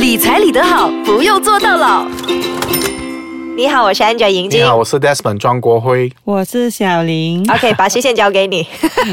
理财理得好，不用做到老。你好，我是 Angel 银晶。你好，我是 Desmond 庄国辉。我是小林。OK，把视线交给你。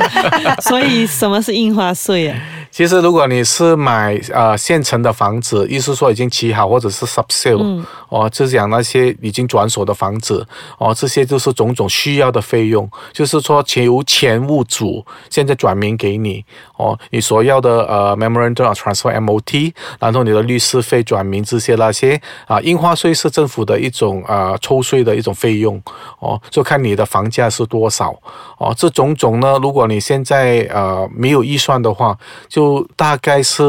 所以什么是印花税啊？其实，如果你是买呃现成的房子，意思说已经起好或者是 sub sale，、哦，就是讲那些已经转手的房子，哦，这些就是种种需要的费用，就是说由前物主现在转名给你，哦，你所要的呃 memorandum of transfer MOT，然后你的律师费转名这些那些啊，印花税是政府的一种呃抽税的一种费用，哦，就看你的房价是多少，哦，这种种呢，如果你现在呃没有预算的话，就大概是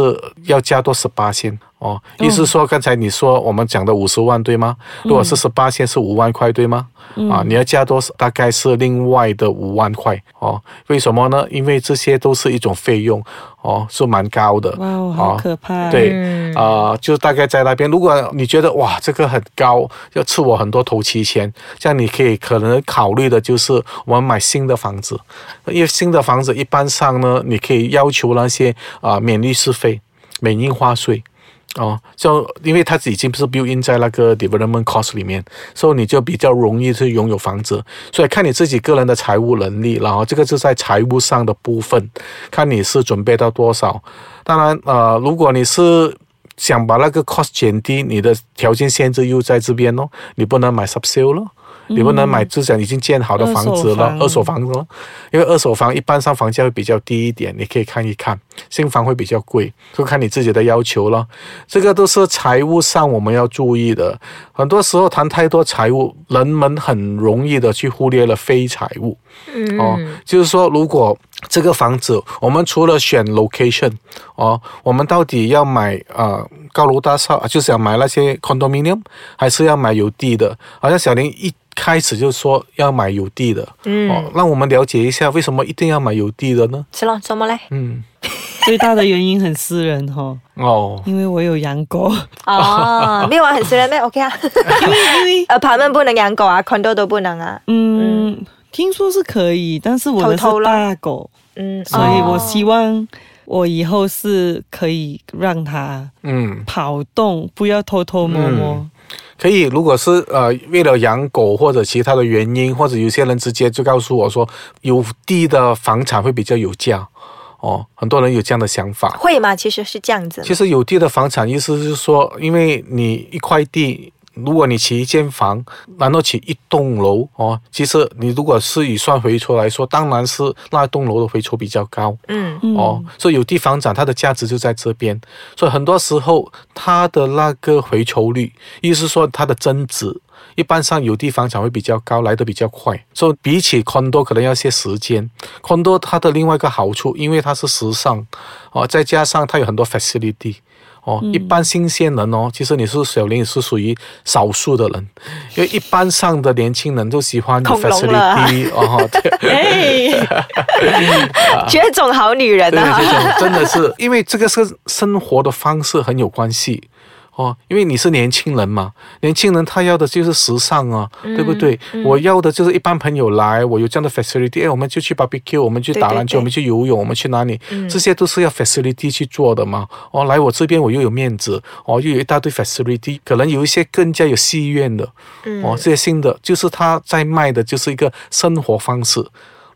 要加多十八千哦。意思说，刚才你说我们讲的五十万对吗？如果是十八线是五万块对吗？啊，你要加多少？大概是另外的五万块哦。为什么呢？因为这些都是一种费用哦，是蛮高的。哇哦，好可怕！对，啊、就大概在那边。如果你觉得哇，这个很高，要吃我很多头期钱，这样你可以可能考虑的就是我们买新的房子，因为新的房子一般上呢，你可以要求那些啊、免律师费、免印花税。哦，就因为它已经不是 built in 在那个 development cost 里面，所以你就比较容易去拥有房子。所以看你自己个人的财务能力，然后这个是在财务上的部分，看你是准备到多少。当然，呃，如果你是想把那个 cost 减低，你的条件限制又在这边咯，你不能买 sub sale 咯。你不能买之前已经建好的房子了，二手房二手房子了，因为二手房一般上房价会比较低一点，你可以看一看。新房会比较贵，就看你自己的要求了。这个都是财务上我们要注意的。很多时候谈太多财务，人们很容易的去忽略了非财务。嗯哦，就是说，如果这个房子，我们除了选 location，哦，我们到底要买呃高楼大厦，就是要买那些 condominium，还是要买有地的？好像小林一开始就说要买有地的，嗯，哦，让我们了解一下为什么一定要买有地的呢？是了，怎么嘞？嗯，最大的原因很私人哈，哦，因为我有养狗，哦，没有啊，很私人咩？OK 啊。因为因为呃，旁边不能养狗啊，condo 都不能啊。嗯，听说是可以，但是我的是偷偷咯大狗，嗯，所以我哦希望我以后是可以让它嗯。跑动，不要偷偷摸摸。可以，如果是呃为了养狗或者其他的原因，或者有些人直接就告诉我说，有地的房产会比较有价，哦，很多人有这样的想法。会吗？其实是这样子。其实有地的房产意思是说，因为你一块地，如果你起一间房，然后起一栋楼哦，其实你如果是以算回酬来说，当然是那栋楼的回酬比较高。嗯嗯哦，所以有地房产它的价值就在这边，所以很多时候它的那个回酬率，意思是说它的增值，一般上有地房产会比较高，来的比较快，所以比起 condo 可能要些时间。condo 它的另外一个好处，因为它是时尚，哦，再加上它有很多 facility。哦，一般新鲜人哦，其实你是小林，也是属于少数的人，因为一般上的年轻人都喜欢 facility 哦，对。哎，绝种好女人对，啊。这种真的是，因为这个是生活的方式很有关系哦。因为你是年轻人嘛，年轻人他要的就是时尚啊，嗯对不对？我要的就是一般朋友来，我有这样的 facility，哎，我们就去 barbecue，我们去打篮球，对对对我们去游泳，我们去哪里？嗯这些都是要 facility 去做的嘛。哦，来我这边我又有面子，哦，又有一大堆 facility，可能有一些更加有戏院的，嗯哦，这些新的就是他在卖的就是一个生活方式。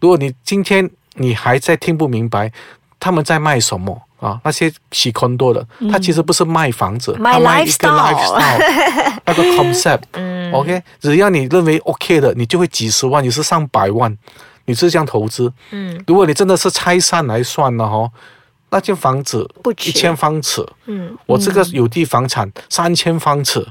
如果你今天你还在听不明白他们在卖什么啊，那些洗 condo 的，他其实不是卖房子，卖他卖一个 lifestyle 那个 concept。嗯。OK，只要你认为 OK 的，你就会几十万，你是上百万，你是这样投资。嗯。如果你真的是拆散来算了哈，那间房子一千方尺，嗯，我这个有地房产三千方尺，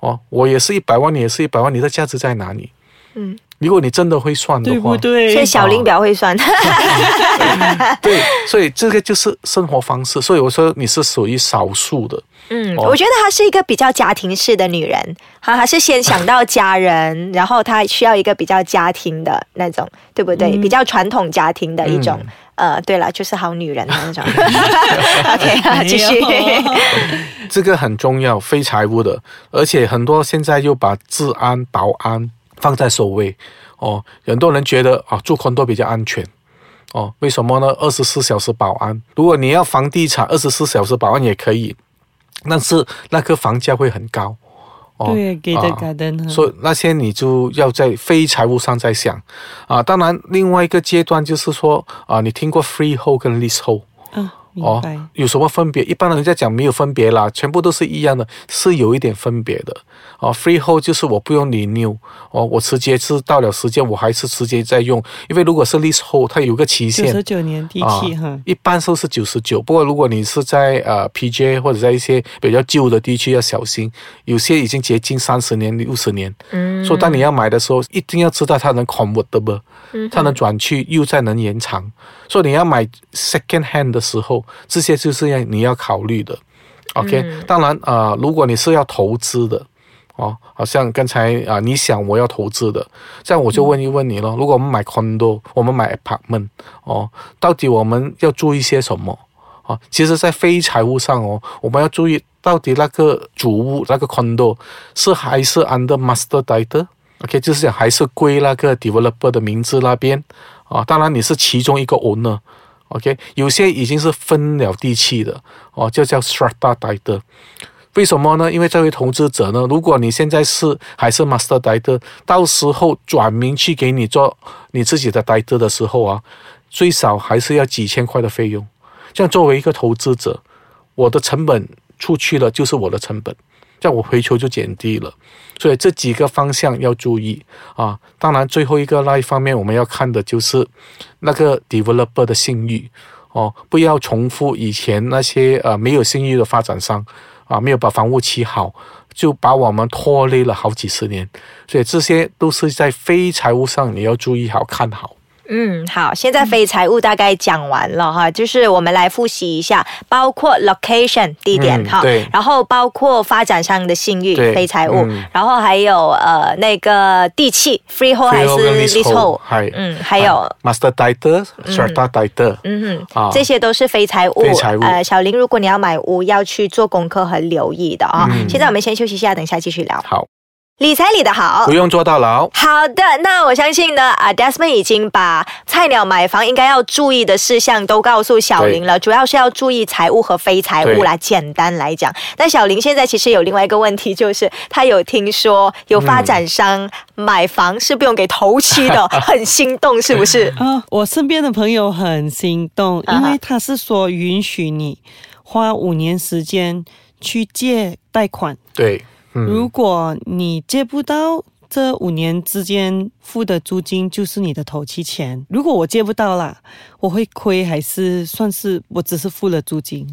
哦，我也是一百万，你也是一百万，你的价值在哪里？嗯，如果你真的会算的话，对不对？所以小林比较会算。对，所以这个就是生活方式。所以我说你是属于少数的。嗯，哦我觉得她是一个比较家庭式的女人，她还是先想到家人，然后她需要一个比较家庭的那种，对不对？比较传统家庭的一种。呃，对了，就是好女人的那种。OK，继续。这个很重要，非财务的，而且很多现在又把治安、保安放在首位。哦，很多人觉得啊，住 condo 比较安全。哦，为什么呢？二十四小时保安，如果你要房地产，二十四小时保安也可以。但是那个房价会很高。哦对，给的啊改的呢。所以那些你就要在非财务上再想啊。当然，另外一个阶段就是说啊，你听过 freehold 跟 leasehold 啊，明哦。，有什么分别？一般人家讲没有分别啦，全部都是一样的，是有一点分别的。哦，freehold 就是我不用 renew，哦，我直接是到了时间我还是直接在用，因为如果是 leasehold，它有个期限九十。九年地契哈，一般都是九十九，不过如果你是在呃 PJ 或者在一些比较旧的地区要小心，有些已经接近三十年、六十年，嗯所以当你要买的时候，一定要知道它能 convertible，它嗯能转去又再能延长，所以你要买 second hand 的时候，这些就是要你要考虑的。OK，、当然呃，如果你是要投资的。哦，好像刚才啊、你想我要投资的，这样我就问一问你咯。如果我们买 condo，我们买 apartment，哦，到底我们要注意些什么？哦，其实，在非财务上哦，我们要注意到底那个主屋那个 condo 是还是 under master title，OK，、就是讲还是归那个 developer 的名字那边啊。当然你是其中一个 owner。OK，有些已经是分了地契的哦，就叫 strata title。为什么呢？因为这位投资者呢，如果你现在是还是 master title，到时候转名去给你做你自己的 title 的时候啊，最少还是要几千块的费用。这样作为一个投资者，我的成本出去了就是我的成本，这样我回球就减低了。所以这几个方向要注意啊。当然，最后一个那一方面我们要看的就是那个 developer 的信誉哦，不要重复以前那些呃没有信誉的发展商啊，没有把房屋起好，就把我们拖累了好几十年。所以这些都是在非财务上你要注意好看好。嗯，好，现在非财务大概讲完了哈，就是我们来复习一下，包括 location 地点哈，嗯对。然后包括发展商的信誉对非财务，嗯。然后还有呃那个地契 freehold 还是係嗯，还有。啊 master title、strata title，嗯啊。哼，这些都是非财务。非财务呃，小林，如果你要买屋，要去做功课和留意的啊、嗯。现在我们先休息一下，等一下继续聊。好，理财理得好不。用坐到牢。好的，那我相信呢，啊，Desmond 已经把菜鸟买房应该要注意的事项都告诉小林了，主要是要注意财务和非财务啦。简单来讲，但小林现在其实有另外一个问题，就是他有听说有发展商买房是不用给头期的，很心动，是不是？啊，我身边的朋友很心动，因为他是说允许你花五年时间去借贷款，对，嗯，如果你借不到。这五年之间付的租金就是你的头期钱。如果我借不到啦，我会亏还是算是我只是付了租金？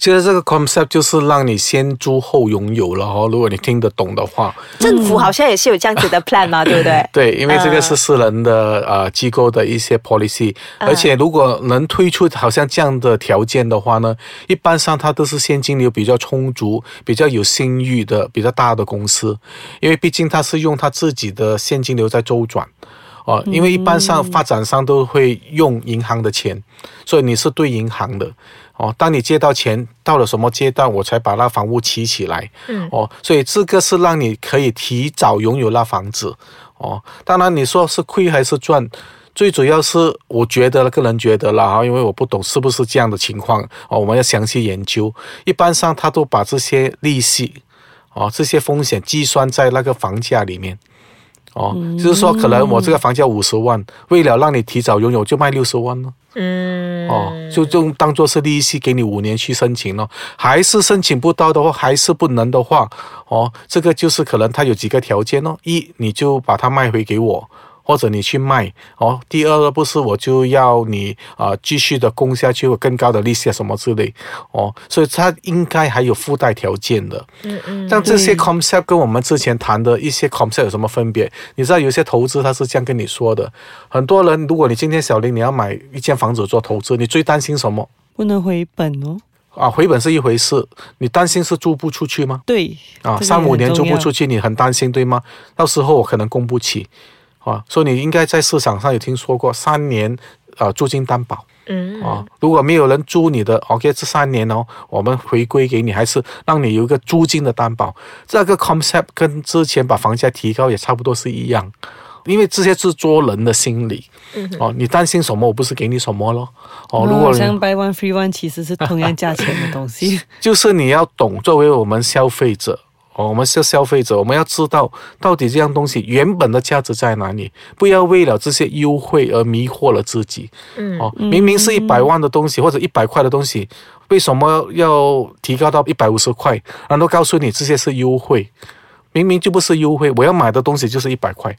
其实这个 concept 就是让你先租后拥有了哦。如果你听得懂的话，政府好像也是有这样子的 plan 嘛，对不对？对，因为这个是私人的、呃机构的一些 policy，、而且如果能推出好像这样的条件的话呢，一般上它都是现金流比较充足、比较有信誉的、比较大的公司，因为毕竟它是用它自己的现金流在周转。哦，因为一般上发展商都会用银行的钱，所以你是对银行的哦。当你借到钱到了什么阶段，我才把那房屋起起来。嗯哦，所以这个是让你可以提早拥有那房子。哦，当然你说是亏还是赚，最主要是我觉得个人觉得啦哈，因为我不懂是不是这样的情况哦，我们要详细研究。一般上他都把这些利息哦这些风险计算在那个房价里面。哦，就是说，可能我这个房价五十万，为了让你提早拥有，就卖六十万呢。嗯，哦，就就当做是利息给你五年去申请咯。还是申请不到的话，还是不能的话，哦，这个就是可能它有几个条件哦。一，你就把它卖回给我，或者你去卖哦。第二个不是我就要你啊、继续的供下去，有更高的利息啊什么之类哦。所以它应该还有附带条件的。嗯嗯像这些 concept 跟我们之前谈的一些 concept 有什么分别？你知道有些投资他是这样跟你说的，很多人如果你今天小林你要买一间房子做投资，你最担心什么？不能回本哦。啊，回本是一回事，你担心是租不出去吗？对啊，三五年租不出去，你很担心对吗？到时候我可能供不起，啊，所以你应该在市场上有听说过三年呃租金担保。嗯啊，如果没有人租你的，OK，这三年哦，我们回归给你，还是让你有一个租金的担保。这个 concept 跟之前把房价提高也差不多是一样。因为这些是做人的心理。哦，你担心什么，我不是给你什么咯。哦，如果你像 buy one free one 其实是同样价钱的东西。就是你要懂，作为我们消费者，哦，我们是消费者，我们要知道到底这样东西原本的价值在哪里，不要为了这些优惠而迷惑了自己。嗯哦，明明是一百万的东西或者一百块的东西，为什么要提高到一百五十块？然后告诉你这些是优惠，明明就不是优惠，我要买的东西就是一百块。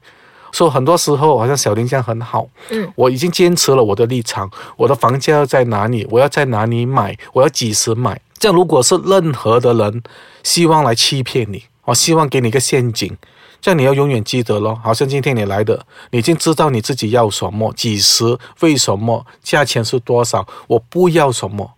所以很多时候，好像小林这样很好，嗯，我已经坚持了我的立场，我的房价要在哪里，我要在哪里买，我要几时买。这样如果是任何的人希望来欺骗你，我希望给你一个陷阱，这样你要永远记得咯。好像今天你来的，你已经知道你自己要什么，几时，为什么，价钱是多少，我不要什么。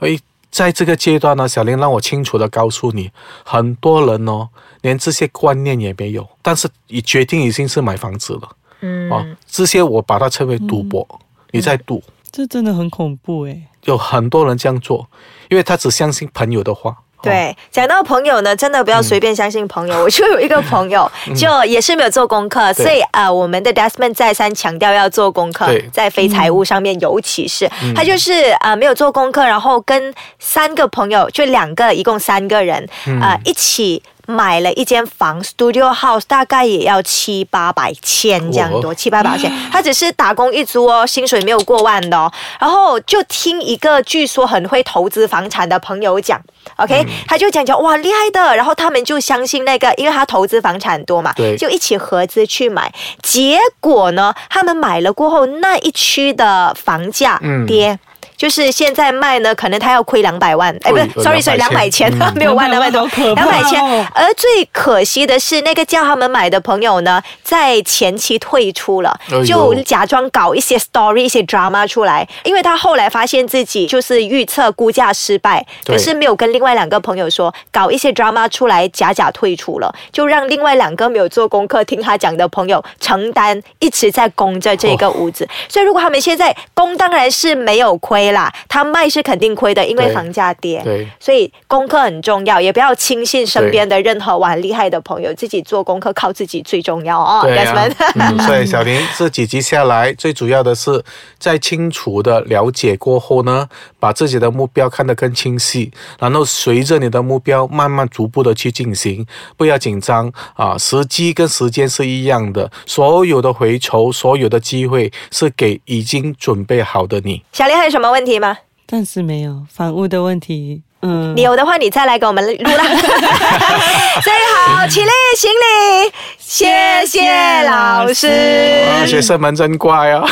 诶，在这个阶段呢，小林让我清楚的告诉你，很多人哦，连这些观念也没有，但是你决定已经是买房子了。嗯啊，这些我把它称为赌博，你在赌。这真的很恐怖诶。有很多人这样做，因为他只相信朋友的话。哦，对，讲到朋友呢，真的不要随便相信朋友。我就有一个朋友，就也是没有做功课，所以呃，我们的 Desmond 再三强调要做功课，在非财务上面，尤其是他就是呃没有做功课，然后跟三个朋友，就两个，一共三个人，呃一起。买了一间房，studio house，大概也要七八百千这样多，哇七八百千。他只是打工一族哦，薪水没有过万的哦。然后就听一个据说很会投资房产的朋友讲，OK，、他就讲讲哇厉害的，然后他们就相信那个，因为他投资房产多嘛，对就一起合资去买。结果呢，他们买了过后，那一区的房价嗯跌。就是现在卖呢，可能他要亏两百万，哎，不是，sorry sorry，两百200千千，没有 万两百多，200好可怕两百千哦。而最可惜的是，那个叫他们买的朋友呢，在前期退出了就假装搞一些 story、一些 drama 出来。因为他后来发现自己就是预测估价失败，可是没有跟另外两个朋友说，搞一些 drama 出来，假假退出了，就让另外两个没有做功课、听他讲的朋友承担一直在供着这个屋子。所以如果他们现在供，当然是没有亏啦，他卖是肯定亏的，因为对房价跌。对所以功课很重要，也不要轻信身边的任何玩厉害的朋友，自己做功课靠自己最重要哦。对 Desmond 啊，嗯，所以小林这几集下来，最主要的是在清楚的了解过后呢，把自己的目标看得更清晰，然后随着你的目标慢慢逐步的去进行，不要紧张啊，时机跟时间是一样的，所有的回酬，所有的机会是给已经准备好的你。小林还有什么问题吗？暂时没有房屋的问题。嗯，你有的话，你再来给我们录啦。最好起立行礼，谢谢老师。啊，学生们真乖啊。